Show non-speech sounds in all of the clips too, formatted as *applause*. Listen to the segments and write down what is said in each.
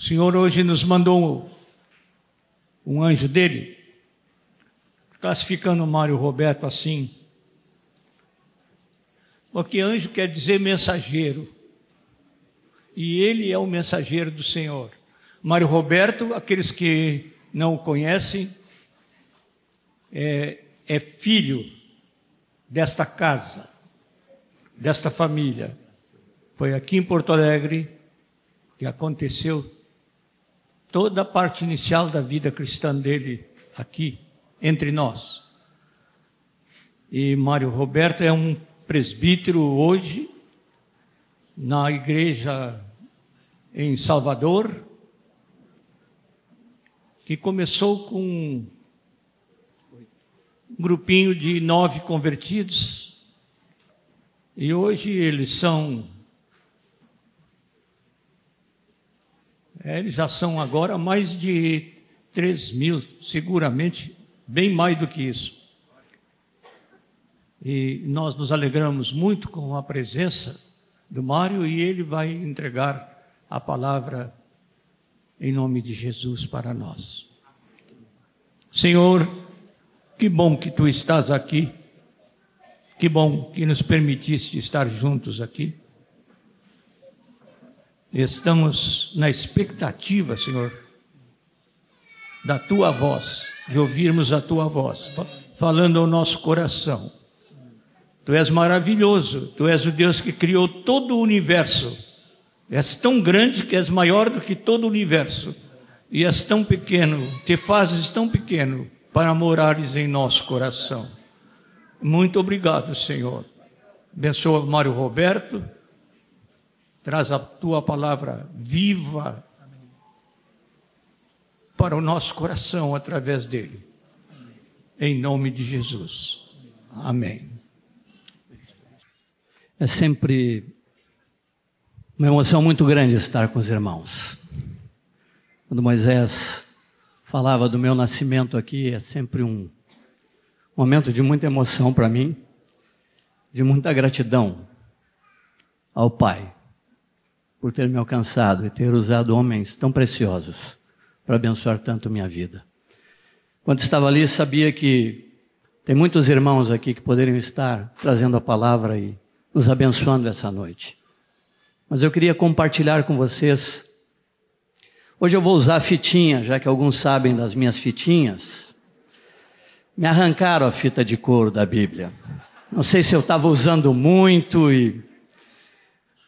O Senhor hoje nos mandou um anjo dele, classificando Mário Roberto assim. Porque anjo quer dizer mensageiro. E ele é o mensageiro do Senhor. Mário Roberto, aqueles que não o conhecem, é, é filho desta casa, desta família. Foi aqui em Porto Alegre que aconteceu toda a parte inicial da vida cristã dele aqui, entre nós. E Mário Roberto é um presbítero hoje na igreja em Salvador, que começou com um grupinho de nove convertidos, e hoje eles são É, eles já são agora mais de 3 mil, seguramente, bem mais do que isso. E nós nos alegramos muito com a presença do Mário e ele vai entregar a palavra em nome de Jesus para nós. Senhor, que bom que tu estás aqui, que bom que nos permitiste estar juntos aqui. Estamos na expectativa, Senhor, da tua voz, de ouvirmos a tua voz, falando ao nosso coração. Tu és maravilhoso, tu és o Deus que criou todo o universo. És tão grande que és maior do que todo o universo. E és tão pequeno, te fazes tão pequeno para morares em nosso coração. Muito obrigado, Senhor. Abençoa Mário Roberto Traz a tua palavra viva para o nosso coração através dele. Em nome de Jesus. Amém. É sempre uma emoção muito grande estar com os irmãos. Quando Moisés falava do meu nascimento aqui, é sempre um momento de muita emoção para mim, de muita gratidão ao Pai por ter me alcançado e ter usado homens tão preciosos para abençoar tanto minha vida. Quando estava ali, sabia que tem muitos irmãos aqui que poderiam estar trazendo a palavra e nos abençoando essa noite. Mas eu queria compartilhar com vocês. Hoje eu vou usar a fitinha, já que alguns sabem das minhas fitinhas. Me arrancaram a fita de couro da Bíblia. Não sei se eu estava usando muito e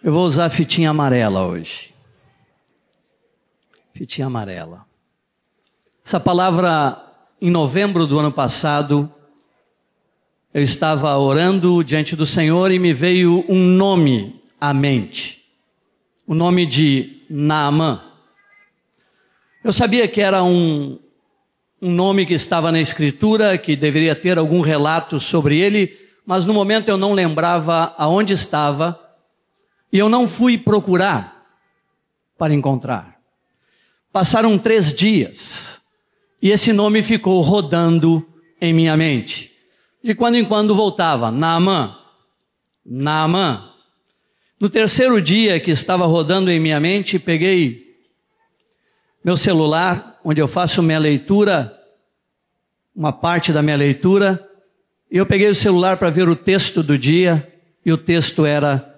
eu vou usar fitinha amarela hoje. Fitinha amarela. Essa palavra, em novembro do ano passado, eu estava orando diante do Senhor e me veio um nome à mente. O nome de Naamã. Eu sabia que era um, um nome que estava na Escritura, que deveria ter algum relato sobre ele, mas no momento eu não lembrava aonde estava e eu não fui procurar para encontrar. Passaram três dias e esse nome ficou rodando em minha mente. De quando em quando voltava, Naamã, Naamã. No terceiro dia que estava rodando em minha mente, peguei meu celular, onde eu faço minha leitura, uma parte da minha leitura, e eu peguei o celular para ver o texto do dia, e o texto era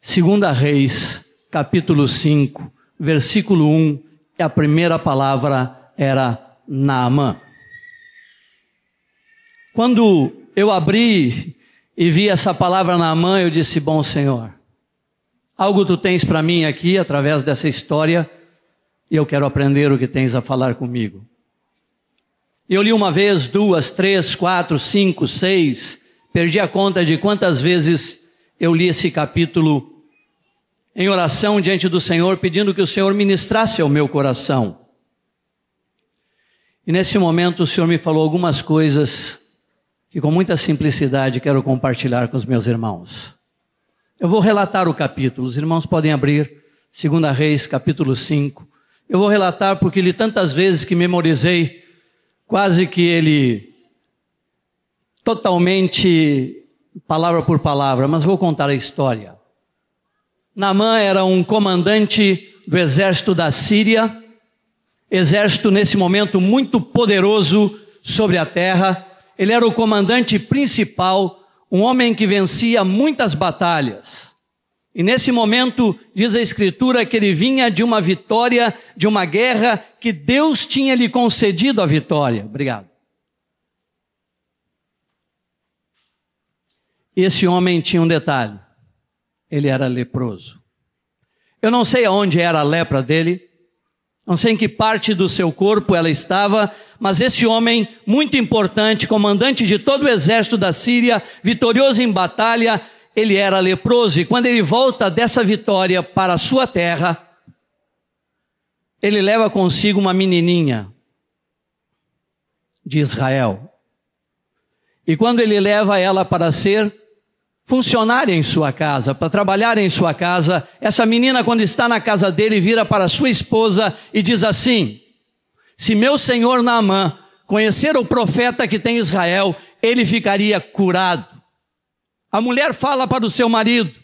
Segunda Reis, capítulo 5, versículo 1, que a primeira palavra era Naamã. Quando eu abri e vi essa palavra Naamã, eu disse: Bom Senhor, algo tu tens para mim aqui através dessa história e eu quero aprender o que tens a falar comigo. Eu li uma vez, duas, três, quatro, cinco, seis, perdi a conta de quantas vezes eu li esse capítulo em oração diante do Senhor, pedindo que o Senhor ministrasse ao meu coração. E nesse momento o Senhor me falou algumas coisas que com muita simplicidade quero compartilhar com os meus irmãos. Eu vou relatar o capítulo, os irmãos podem abrir, 2 Reis, capítulo 5. Eu vou relatar porque li tantas vezes que memorizei, quase que ele totalmente palavra por palavra, mas vou contar a história. Naamã era um comandante do exército da Síria, exército nesse momento muito poderoso sobre a terra. Ele era o comandante principal, um homem que vencia muitas batalhas. E nesse momento, diz a Escritura que ele vinha de uma vitória, de uma guerra que Deus tinha lhe concedido a vitória. Obrigado. Esse homem tinha um detalhe: ele era leproso. Eu não sei aonde era a lepra dele, não sei em que parte do seu corpo ela estava, mas esse homem, muito importante, comandante de todo o exército da Síria, vitorioso em batalha, ele era leproso. E quando ele volta dessa vitória para a sua terra, ele leva consigo uma menininha de Israel. E quando ele leva ela para ser funcionária em sua casa, para trabalhar em sua casa, essa menina, quando está na casa dele, vira para sua esposa e diz assim: Se meu senhor Naamã conhecer o profeta que tem Israel, ele ficaria curado. A mulher fala para o seu marido.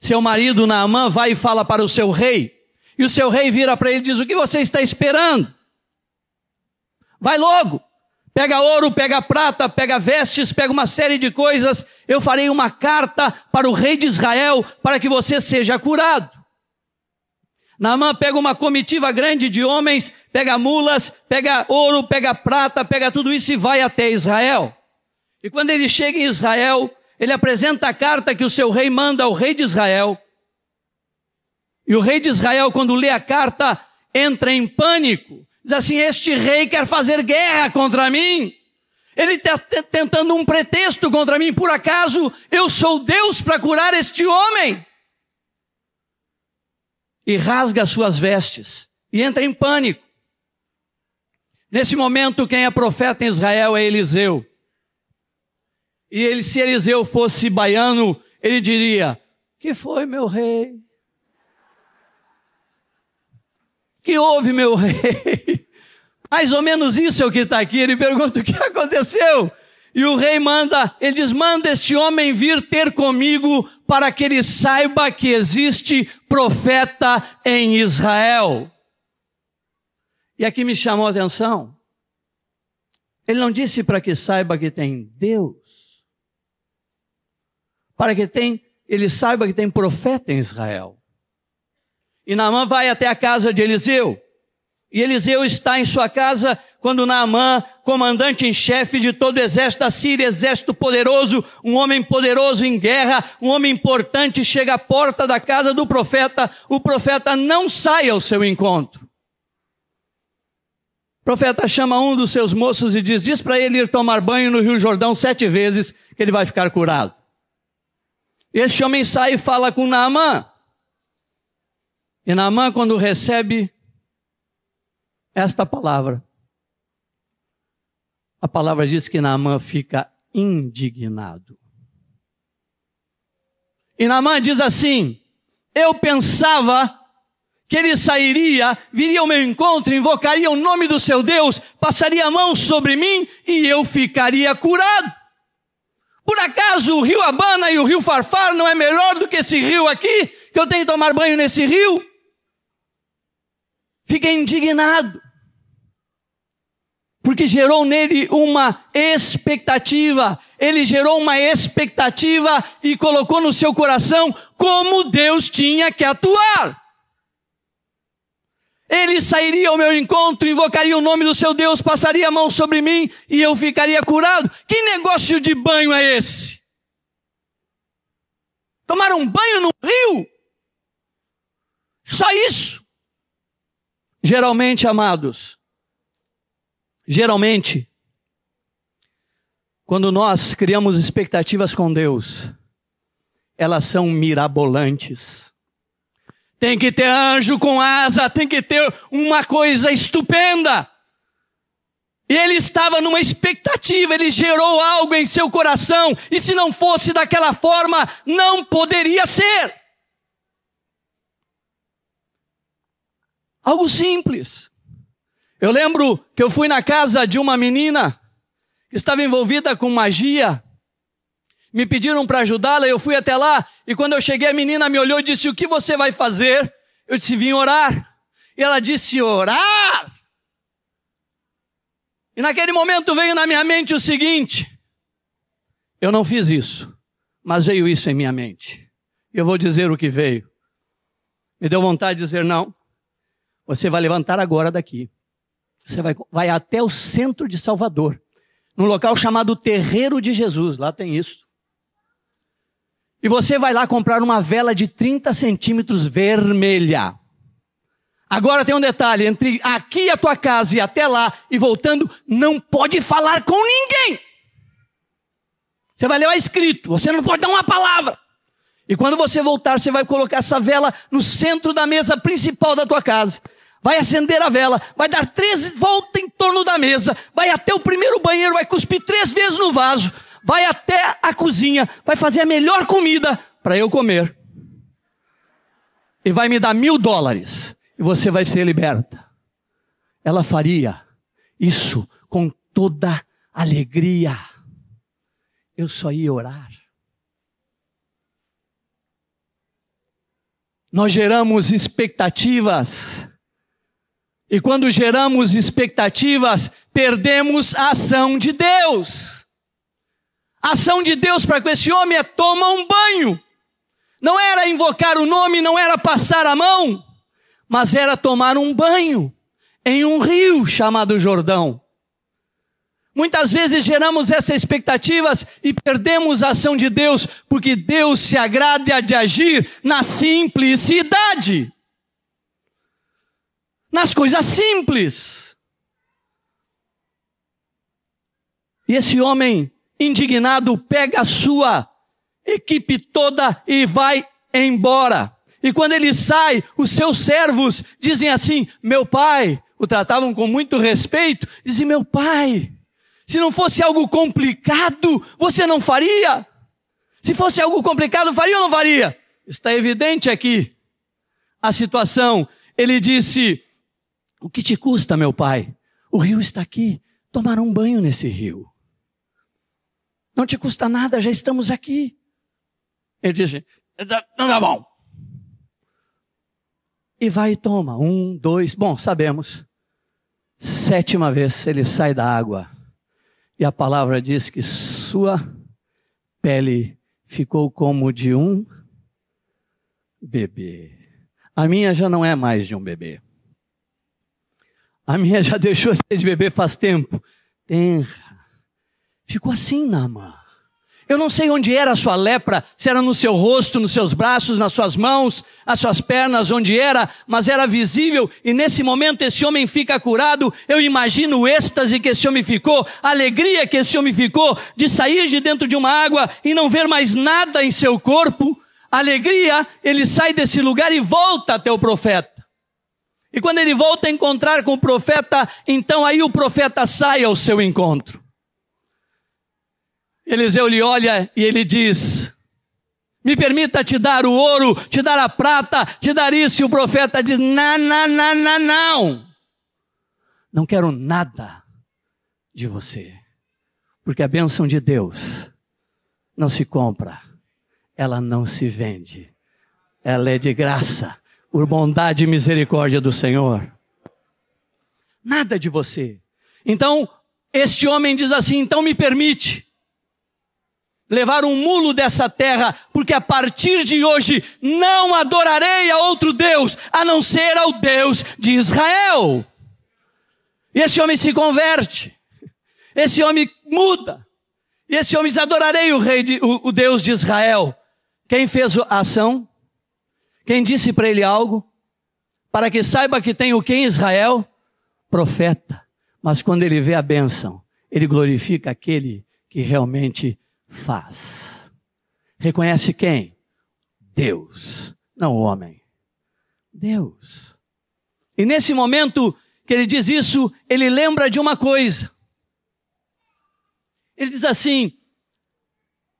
Seu marido Naamã vai e fala para o seu rei. E o seu rei vira para ele e diz: O que você está esperando? Vai logo, Pega ouro, pega prata, pega vestes, pega uma série de coisas. Eu farei uma carta para o rei de Israel para que você seja curado. Naamã pega uma comitiva grande de homens, pega mulas, pega ouro, pega prata, pega tudo isso e vai até Israel. E quando ele chega em Israel, ele apresenta a carta que o seu rei manda ao rei de Israel. E o rei de Israel, quando lê a carta, entra em pânico Diz assim: Este rei quer fazer guerra contra mim. Ele está tentando um pretexto contra mim. Por acaso eu sou Deus para curar este homem? E rasga suas vestes e entra em pânico. Nesse momento, quem é profeta em Israel é Eliseu. E ele, se Eliseu fosse baiano, ele diria: Que foi, meu rei? Que houve, meu rei? Mais ou menos isso é o que está aqui. Ele pergunta o que aconteceu. E o rei manda, ele diz: manda este homem vir ter comigo para que ele saiba que existe profeta em Israel. E aqui me chamou a atenção. Ele não disse para que saiba que tem Deus, para que tem, ele saiba que tem profeta em Israel. E Naamã vai até a casa de Eliseu. E Eliseu está em sua casa quando Naamã, comandante em chefe de todo o exército da Síria, exército poderoso, um homem poderoso em guerra, um homem importante, chega à porta da casa do profeta. O profeta não sai ao seu encontro. O profeta chama um dos seus moços e diz: Diz para ele ir tomar banho no Rio Jordão sete vezes, que ele vai ficar curado. Este homem sai e fala com Naamã. E Naamã, quando recebe esta palavra, a palavra diz que Naamã fica indignado. E Naamã diz assim: Eu pensava que ele sairia, viria ao meu encontro, invocaria o nome do seu Deus, passaria a mão sobre mim e eu ficaria curado. Por acaso o rio Abana e o rio Farfar não é melhor do que esse rio aqui, que eu tenho que tomar banho nesse rio? Fica indignado. Porque gerou nele uma expectativa. Ele gerou uma expectativa e colocou no seu coração como Deus tinha que atuar. Ele sairia ao meu encontro, invocaria o nome do seu Deus, passaria a mão sobre mim e eu ficaria curado. Que negócio de banho é esse? Tomar um banho no rio? Só isso? Geralmente, amados, geralmente, quando nós criamos expectativas com Deus, elas são mirabolantes. Tem que ter anjo com asa, tem que ter uma coisa estupenda. E ele estava numa expectativa, ele gerou algo em seu coração, e se não fosse daquela forma, não poderia ser. Algo simples. Eu lembro que eu fui na casa de uma menina que estava envolvida com magia. Me pediram para ajudá-la, eu fui até lá e quando eu cheguei a menina me olhou e disse: "O que você vai fazer?" Eu disse: Vim orar. E ela disse: Orar? E naquele momento veio na minha mente o seguinte: eu não fiz isso, mas veio isso em minha mente. E eu vou dizer o que veio. Me deu vontade de dizer: não, você vai levantar agora daqui. Você vai, vai até o centro de Salvador, num local chamado Terreiro de Jesus, lá tem isso. E você vai lá comprar uma vela de 30 centímetros vermelha. Agora tem um detalhe: entre aqui a tua casa e até lá e voltando, não pode falar com ninguém. Você vai levar escrito, você não pode dar uma palavra. E quando você voltar, você vai colocar essa vela no centro da mesa principal da tua casa. Vai acender a vela, vai dar três voltas em torno da mesa, vai até o primeiro banheiro, vai cuspir três vezes no vaso, vai até a cozinha, vai fazer a melhor comida para eu comer. E vai me dar mil dólares e você vai ser liberta. Ela faria isso com toda alegria. Eu só ia orar. Nós geramos expectativas. E quando geramos expectativas, perdemos a ação de Deus. A ação de Deus para com esse homem é toma um banho. Não era invocar o nome, não era passar a mão mas era tomar um banho em um rio chamado Jordão. Muitas vezes geramos essas expectativas e perdemos a ação de Deus, porque Deus se agrada de agir na simplicidade. Nas coisas simples. E esse homem indignado pega a sua equipe toda e vai embora. E quando ele sai, os seus servos dizem assim: Meu pai, o tratavam com muito respeito, dizem: Meu pai, se não fosse algo complicado, você não faria? Se fosse algo complicado, faria ou não faria? Está evidente aqui a situação. Ele disse: O que te custa, meu pai? O rio está aqui. Tomar um banho nesse rio. Não te custa nada, já estamos aqui. Ele disse: Não dá bom e vai e toma. Um, dois, bom, sabemos. Sétima vez ele sai da água. E a palavra diz que sua pele ficou como de um bebê. A minha já não é mais de um bebê. A minha já *laughs* deixou de ser de bebê faz tempo. Tenra. Ficou assim, Nama. Eu não sei onde era a sua lepra, se era no seu rosto, nos seus braços, nas suas mãos, as suas pernas, onde era, mas era visível, e nesse momento esse homem fica curado. Eu imagino o êxtase que esse homem ficou, a alegria que esse homem ficou de sair de dentro de uma água e não ver mais nada em seu corpo. Alegria, ele sai desse lugar e volta até o profeta. E quando ele volta a encontrar com o profeta, então aí o profeta sai ao seu encontro. Eliseu lhe olha e ele diz: Me permita te dar o ouro, te dar a prata, te dar isso. E o profeta diz: Não, não, não, não, não. Não quero nada de você. Porque a bênção de Deus não se compra, ela não se vende. Ela é de graça, por bondade e misericórdia do Senhor. Nada de você. Então, este homem diz assim: então me permite levar um mulo dessa terra, porque a partir de hoje não adorarei a outro Deus, a não ser ao Deus de Israel. E esse homem se converte, esse homem muda, e esse homem diz: adorarei o, rei de, o, o Deus de Israel. Quem fez a ação? Quem disse para ele algo? Para que saiba que tem o que em Israel? Profeta. Mas quando ele vê a bênção, ele glorifica aquele que realmente faz. Reconhece quem? Deus, não o homem. Deus. E nesse momento que ele diz isso, ele lembra de uma coisa. Ele diz assim: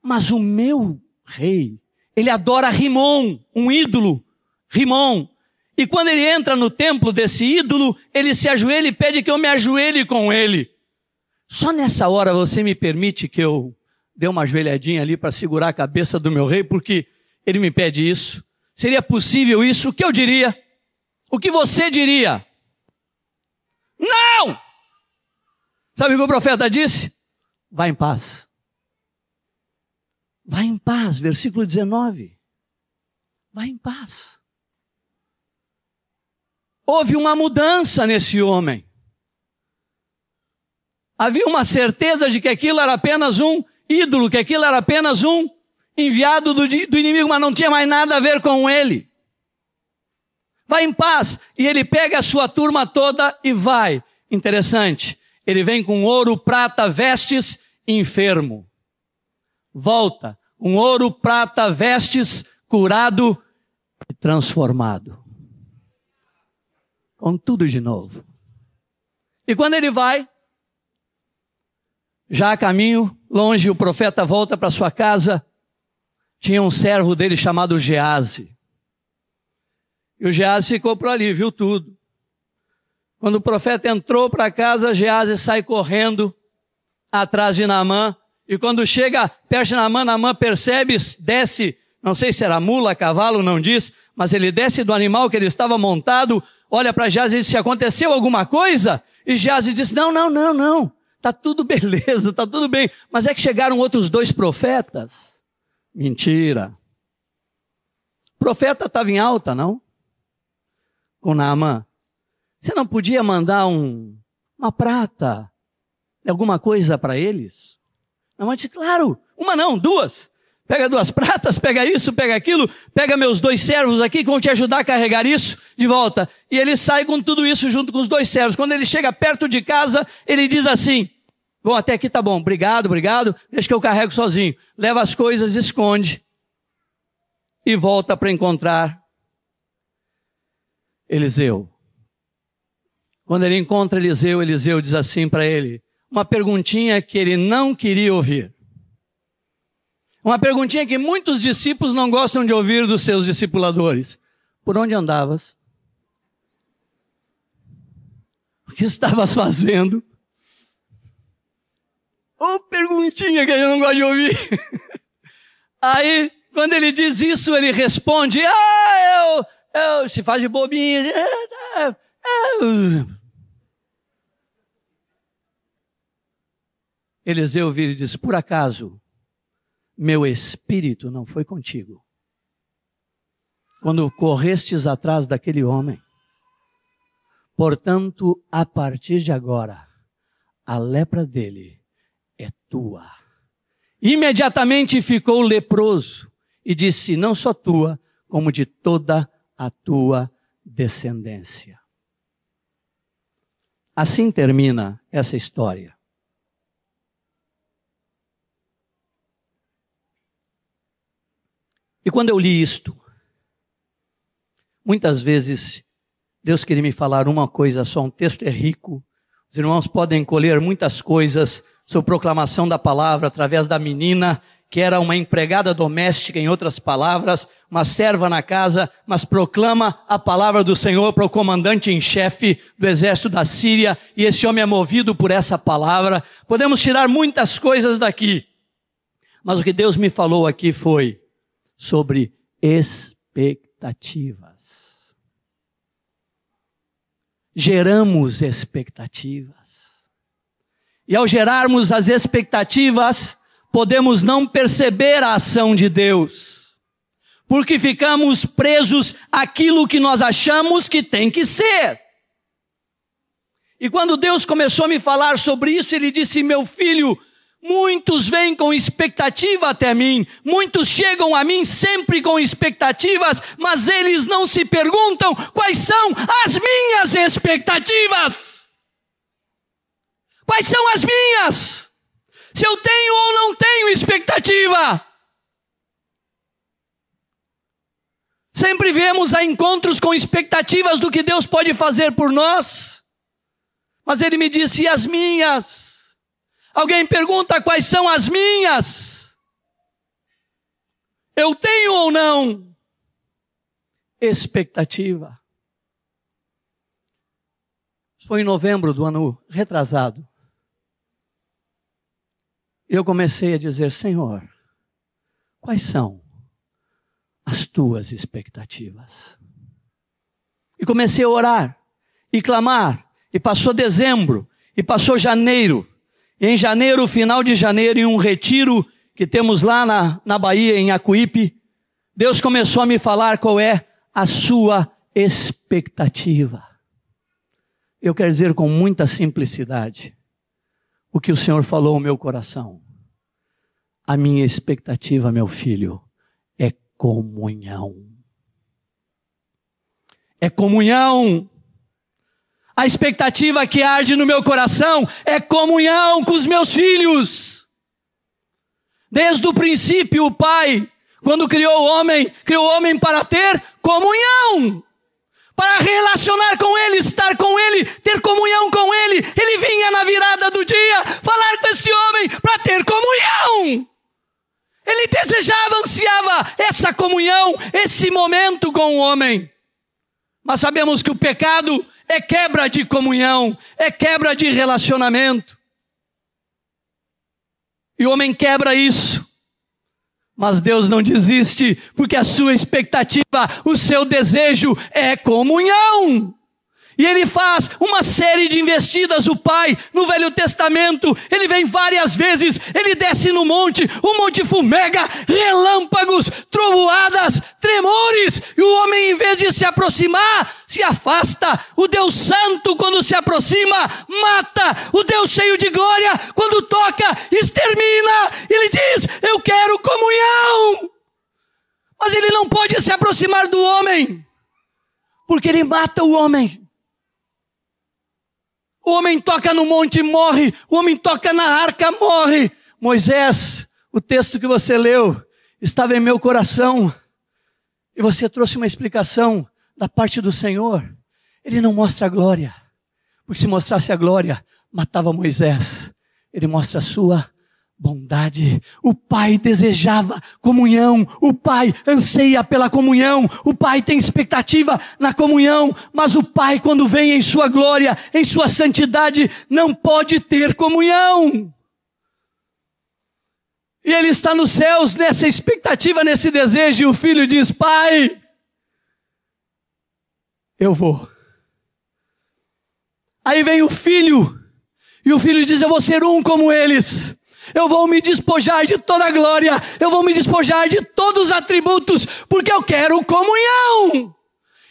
Mas o meu rei, ele adora Rimon, um ídolo, Rimon. E quando ele entra no templo desse ídolo, ele se ajoelha e pede que eu me ajoelhe com ele. Só nessa hora você me permite que eu dê uma ajoelhadinha ali para segurar a cabeça do meu rei, porque ele me pede isso. Seria possível isso? O que eu diria? o que você diria? Não! Sabe o que o profeta disse? Vá em paz. Vá em paz, versículo 19. Vá em paz. Houve uma mudança nesse homem. Havia uma certeza de que aquilo era apenas um ídolo, que aquilo era apenas um enviado do, do inimigo, mas não tinha mais nada a ver com ele. Vai em paz. E ele pega a sua turma toda e vai. Interessante. Ele vem com ouro, prata, vestes, enfermo. Volta. Um ouro, prata, vestes, curado e transformado. Com tudo de novo. E quando ele vai, já a caminho, longe, o profeta volta para sua casa. Tinha um servo dele chamado Gease. E o Gease ficou por ali, viu tudo. Quando o profeta entrou para casa, Gease sai correndo atrás de Naamã. E quando chega perto de Naamã, Naamã percebe, desce, não sei se era mula, cavalo, não diz, mas ele desce do animal que ele estava montado, olha para Gease e diz, se aconteceu alguma coisa? E Gease diz, não, não, não, não, tá tudo *laughs* beleza, tá tudo bem. Mas é que chegaram outros dois profetas. Mentira. O profeta estava em alta, não? Com Naamã. Você não podia mandar um, uma prata, alguma coisa para eles? Naamã disse, claro, uma não, duas. Pega duas pratas, pega isso, pega aquilo, pega meus dois servos aqui que vão te ajudar a carregar isso de volta. E ele sai com tudo isso junto com os dois servos. Quando ele chega perto de casa, ele diz assim: Bom, até aqui tá bom, obrigado, obrigado, deixa que eu carrego sozinho. Leva as coisas, esconde e volta para encontrar Eliseu. Quando ele encontra Eliseu, Eliseu diz assim para ele: uma perguntinha que ele não queria ouvir. Uma perguntinha que muitos discípulos não gostam de ouvir dos seus discipuladores. Por onde andavas? O que estavas fazendo? Ô oh, perguntinha que eu não gosto de ouvir. *laughs* Aí, quando ele diz isso, ele responde: Ah, eu, eu se faz de bobinha. Eliseu vira e diz: Por acaso meu espírito não foi contigo? Quando correstes atrás daquele homem. Portanto, a partir de agora, a lepra dele é tua. Imediatamente ficou leproso e disse: Não só tua, como de toda a tua descendência. Assim termina essa história. E quando eu li isto, muitas vezes Deus queria me falar uma coisa só, um texto é rico, os irmãos podem colher muitas coisas sobre proclamação da palavra através da menina, que era uma empregada doméstica, em outras palavras, uma serva na casa, mas proclama a palavra do Senhor para o comandante em chefe do exército da Síria, e esse homem é movido por essa palavra. Podemos tirar muitas coisas daqui, mas o que Deus me falou aqui foi: sobre expectativas. Geramos expectativas. E ao gerarmos as expectativas, podemos não perceber a ação de Deus, porque ficamos presos àquilo que nós achamos que tem que ser. E quando Deus começou a me falar sobre isso, Ele disse: Meu filho, Muitos vêm com expectativa até mim, muitos chegam a mim sempre com expectativas, mas eles não se perguntam quais são as minhas expectativas. Quais são as minhas? Se eu tenho ou não tenho expectativa. Sempre vemos a encontros com expectativas do que Deus pode fazer por nós, mas Ele me disse: e as minhas? Alguém pergunta quais são as minhas? Eu tenho ou não? Expectativa. Foi em novembro do ano retrasado. Eu comecei a dizer: Senhor, quais são as tuas expectativas? E comecei a orar e clamar. E passou dezembro, e passou janeiro. Em janeiro, final de janeiro, em um retiro que temos lá na, na Bahia, em Acuípe, Deus começou a me falar qual é a sua expectativa. Eu quero dizer com muita simplicidade o que o Senhor falou ao meu coração. A minha expectativa, meu filho, é comunhão. É comunhão. A expectativa que arde no meu coração é comunhão com os meus filhos. Desde o princípio, o Pai, quando criou o homem, criou o homem para ter comunhão, para relacionar com Ele, estar com Ele, ter comunhão com Ele. Ele vinha na virada do dia falar com esse homem para ter comunhão. Ele desejava, ansiava essa comunhão, esse momento com o homem. Mas sabemos que o pecado é quebra de comunhão, é quebra de relacionamento. E o homem quebra isso. Mas Deus não desiste, porque a sua expectativa, o seu desejo é comunhão. E ele faz uma série de investidas, o Pai, no Velho Testamento. Ele vem várias vezes, ele desce no monte, o monte fumega, relâmpagos, trovoadas, tremores. E o homem, em vez de se aproximar, se afasta. O Deus Santo, quando se aproxima, mata. O Deus cheio de glória, quando toca, extermina. Ele diz: Eu quero comunhão. Mas ele não pode se aproximar do homem, porque ele mata o homem. O homem toca no monte e morre. O homem toca na arca, morre. Moisés, o texto que você leu, estava em meu coração. E você trouxe uma explicação da parte do Senhor. Ele não mostra a glória. Porque se mostrasse a glória, matava Moisés. Ele mostra a sua bondade. O Pai desejava comunhão, o Pai anseia pela comunhão, o Pai tem expectativa na comunhão, mas o Pai, quando vem em Sua glória, em Sua santidade, não pode ter comunhão. E Ele está nos céus nessa expectativa, nesse desejo, e o filho diz: Pai, eu vou. Aí vem o filho, e o filho diz: Eu vou ser um como eles eu vou me despojar de toda a glória, eu vou me despojar de todos os atributos, porque eu quero comunhão.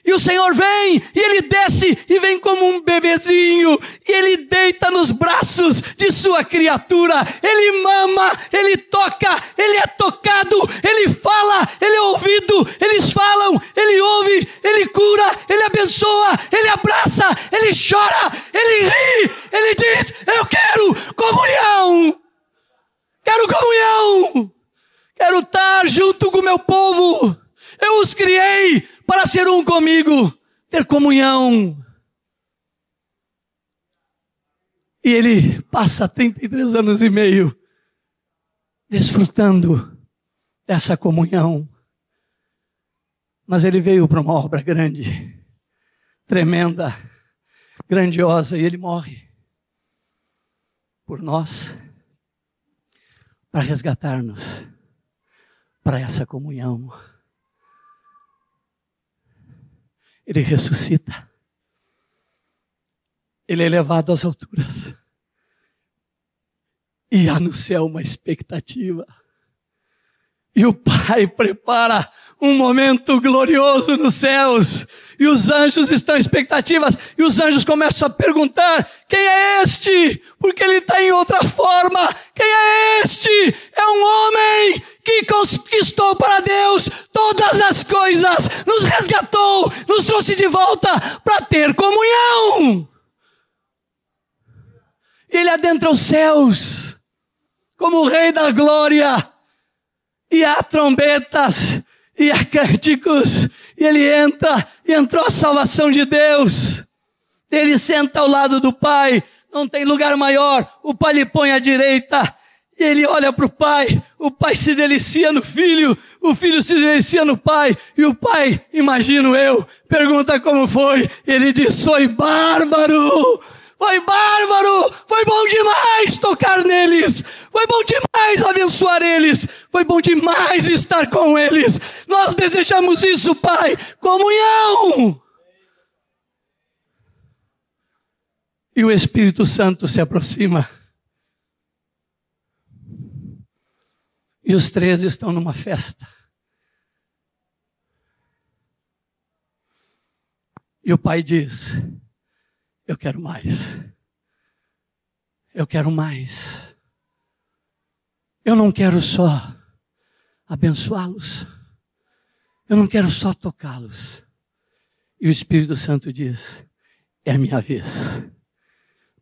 E o Senhor vem, e ele desce e vem como um bebezinho, e ele deita nos braços de sua criatura, ele mama, ele toca, ele é tocado, ele fala, ele é ouvido, eles falam, ele ouve, ele cura, ele abençoa, ele abraça, ele chora, ele diz: Eu quero comunhão. Quero comunhão. Quero estar junto com o meu povo. Eu os criei para ser um comigo, ter comunhão. E ele passa 33 anos e meio desfrutando dessa comunhão. Mas ele veio para uma obra grande, tremenda, grandiosa, e ele morre por nós para resgatar-nos para essa comunhão. Ele ressuscita. Ele é levado às alturas. E há no céu uma expectativa. E o Pai prepara um momento glorioso nos céus. E os anjos estão em expectativas. E os anjos começam a perguntar: quem é este? Porque ele está em outra forma. Quem é este? É um homem que conquistou para Deus todas as coisas, nos resgatou, nos trouxe de volta para ter comunhão. Ele adentra os céus como o Rei da Glória e há trombetas, e há cânticos, e ele entra, e entrou a salvação de Deus. Ele senta ao lado do Pai, não tem lugar maior, o Pai lhe põe à direita, ele olha para o pai, o pai se delicia no filho, o filho se delicia no pai, e o pai, imagino eu, pergunta como foi, ele diz: Foi bárbaro, foi bárbaro, foi bom demais tocar neles, foi bom demais abençoar eles, foi bom demais estar com eles. Nós desejamos isso, Pai, comunhão. E o Espírito Santo se aproxima. E os três estão numa festa. E o pai diz: Eu quero mais. Eu quero mais. Eu não quero só abençoá-los. Eu não quero só tocá-los. E o Espírito Santo diz: É a minha vez.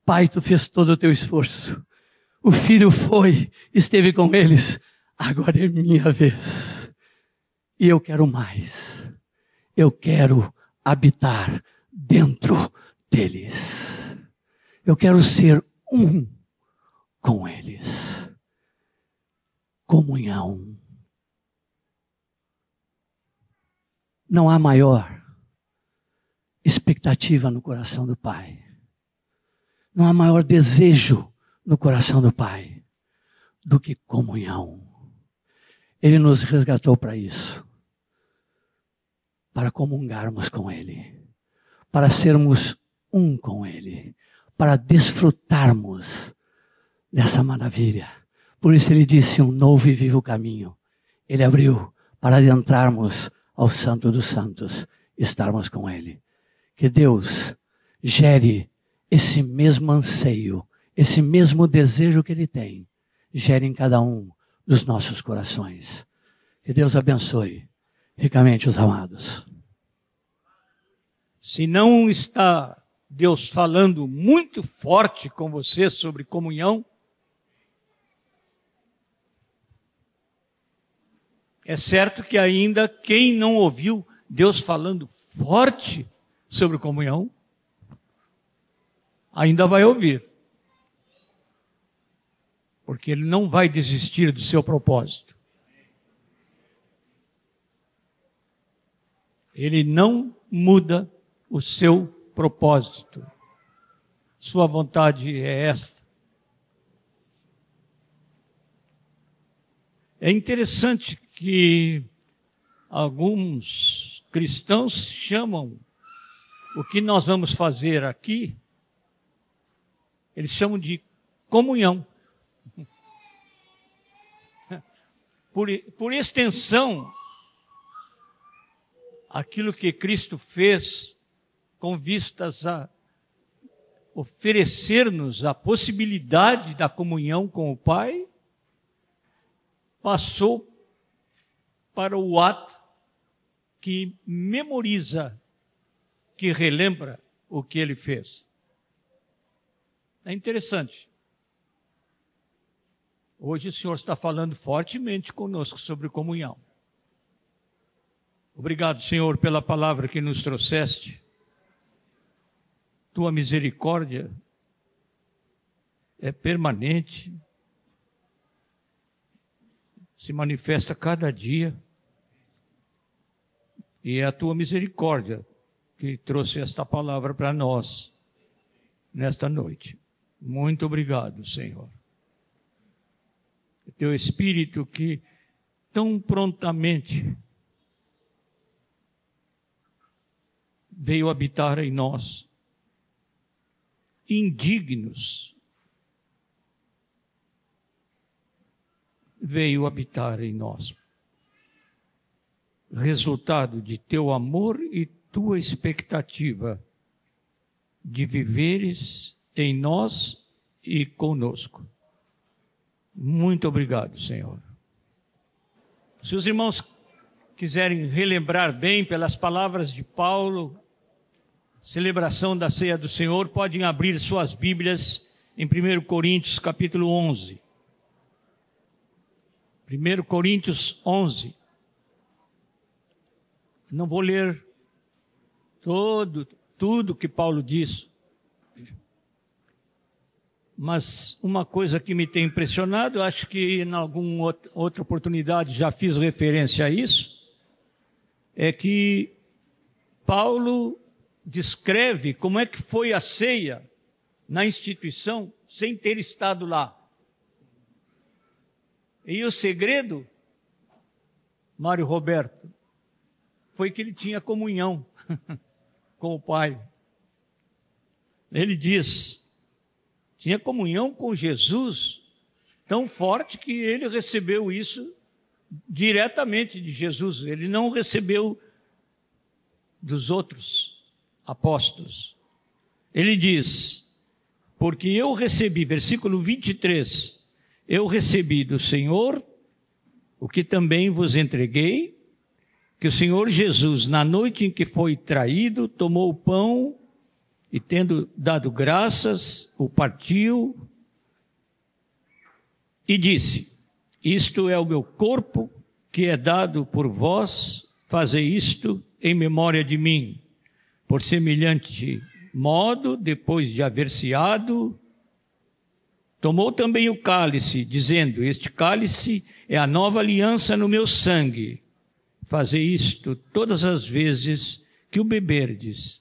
Pai, tu fez todo o teu esforço. O filho foi, esteve com eles. Agora é minha vez. E eu quero mais. Eu quero habitar dentro deles. Eu quero ser um com eles. Comunhão. Não há maior expectativa no coração do Pai. Não há maior desejo no coração do Pai do que comunhão. Ele nos resgatou para isso para comungarmos com Ele, para sermos um com Ele, para desfrutarmos dessa maravilha. Por isso ele disse um novo e vivo caminho. Ele abriu para adentrarmos ao Santo dos Santos, estarmos com Ele. Que Deus gere esse mesmo anseio, esse mesmo desejo que Ele tem, gere em cada um dos nossos corações. Que Deus abençoe ricamente os amados. Se não está Deus falando muito forte com você sobre comunhão, é certo que ainda quem não ouviu Deus falando forte sobre comunhão, ainda vai ouvir. Porque ele não vai desistir do seu propósito. Ele não muda o seu propósito. Sua vontade é esta. É interessante que alguns cristãos chamam o que nós vamos fazer aqui, eles chamam de comunhão. Por, por extensão, aquilo que Cristo fez com vistas a oferecer-nos a possibilidade da comunhão com o Pai, passou para o ato que memoriza, que relembra o que ele fez. É interessante. Hoje o Senhor está falando fortemente conosco sobre comunhão. Obrigado, Senhor, pela palavra que nos trouxeste. Tua misericórdia é permanente, se manifesta cada dia, e é a tua misericórdia que trouxe esta palavra para nós nesta noite. Muito obrigado, Senhor. Teu Espírito que tão prontamente veio habitar em nós, indignos, veio habitar em nós. Resultado de teu amor e tua expectativa de viveres em nós e conosco. Muito obrigado, Senhor. Se os irmãos quiserem relembrar bem pelas palavras de Paulo celebração da ceia do Senhor, podem abrir suas Bíblias em 1 Coríntios capítulo 11. 1 Coríntios 11. Não vou ler todo, tudo que Paulo diz, mas uma coisa que me tem impressionado, acho que em alguma outra oportunidade já fiz referência a isso, é que Paulo descreve como é que foi a ceia na instituição sem ter estado lá. E o segredo, Mário Roberto, foi que ele tinha comunhão *laughs* com o Pai. Ele diz tinha comunhão com Jesus tão forte que ele recebeu isso diretamente de Jesus. Ele não recebeu dos outros apóstolos. Ele diz: Porque eu recebi, versículo 23, eu recebi do Senhor o que também vos entreguei, que o Senhor Jesus, na noite em que foi traído, tomou o pão e, tendo dado graças, o partiu e disse: Isto é o meu corpo que é dado por vós, fazei isto em memória de mim. Por semelhante modo, depois de haver ceado, tomou também o cálice, dizendo: Este cálice é a nova aliança no meu sangue. Fazei isto todas as vezes que o beberdes,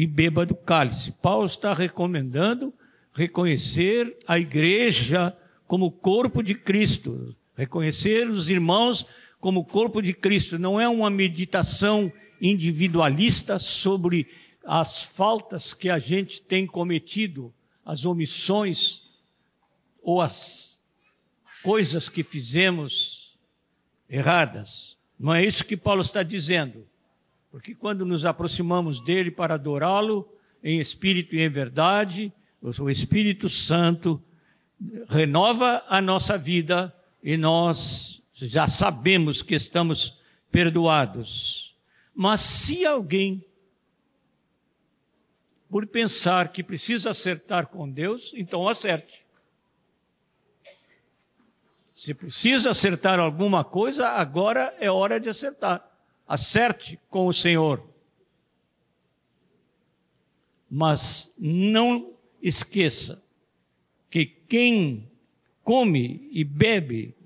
e beba do cálice. Paulo está recomendando reconhecer a igreja como corpo de Cristo, reconhecer os irmãos como corpo de Cristo. Não é uma meditação individualista sobre as faltas que a gente tem cometido, as omissões ou as coisas que fizemos erradas. Não é isso que Paulo está dizendo. Porque quando nos aproximamos dele para adorá-lo em espírito e em verdade, o Espírito Santo renova a nossa vida e nós já sabemos que estamos perdoados. Mas se alguém, por pensar que precisa acertar com Deus, então acerte. Se precisa acertar alguma coisa, agora é hora de acertar. Acerte com o Senhor. Mas não esqueça que quem come e bebe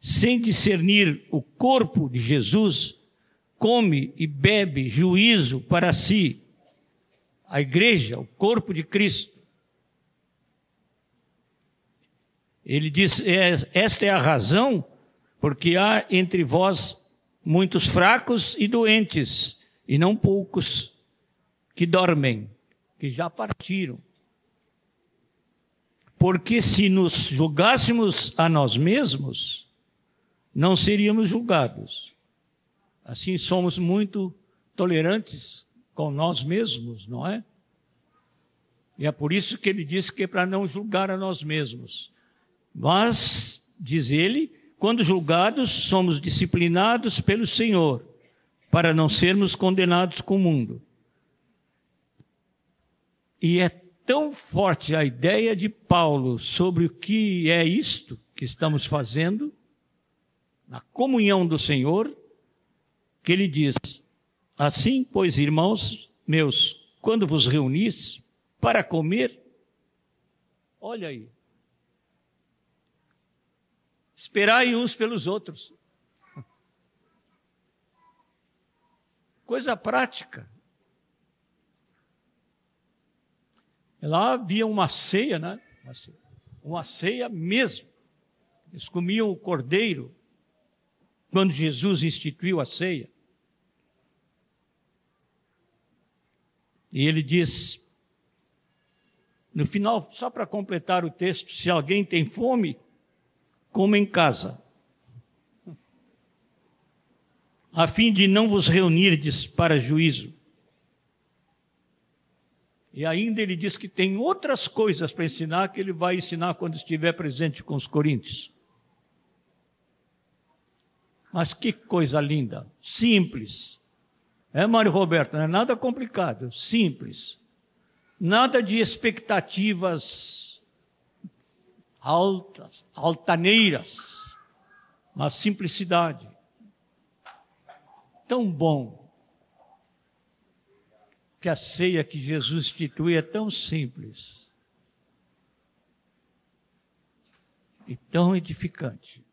sem discernir o corpo de Jesus, come e bebe juízo para si. A igreja, o corpo de Cristo. Ele diz: é, Esta é a razão porque há entre vós muitos fracos e doentes, e não poucos que dormem, que já partiram. Porque se nos julgássemos a nós mesmos, não seríamos julgados. Assim somos muito tolerantes com nós mesmos, não é? E é por isso que ele diz que é para não julgar a nós mesmos. Mas, diz ele, quando julgados, somos disciplinados pelo Senhor, para não sermos condenados com o mundo. E é tão forte a ideia de Paulo sobre o que é isto que estamos fazendo, na comunhão do Senhor, que ele diz: Assim, pois, irmãos meus, quando vos reunis para comer, olha aí, Esperai uns pelos outros. Coisa prática. Lá havia uma ceia, né? Uma ceia mesmo. Eles comiam o cordeiro quando Jesus instituiu a ceia. E ele diz, no final, só para completar o texto: se alguém tem fome, como em casa, a fim de não vos reunirdes para juízo. E ainda ele diz que tem outras coisas para ensinar que ele vai ensinar quando estiver presente com os coríntios. Mas que coisa linda, simples. É, Mário Roberto, não é nada complicado, simples. Nada de expectativas altas, altaneiras, mas simplicidade. Tão bom que a ceia que Jesus institui é tão simples. e tão edificante.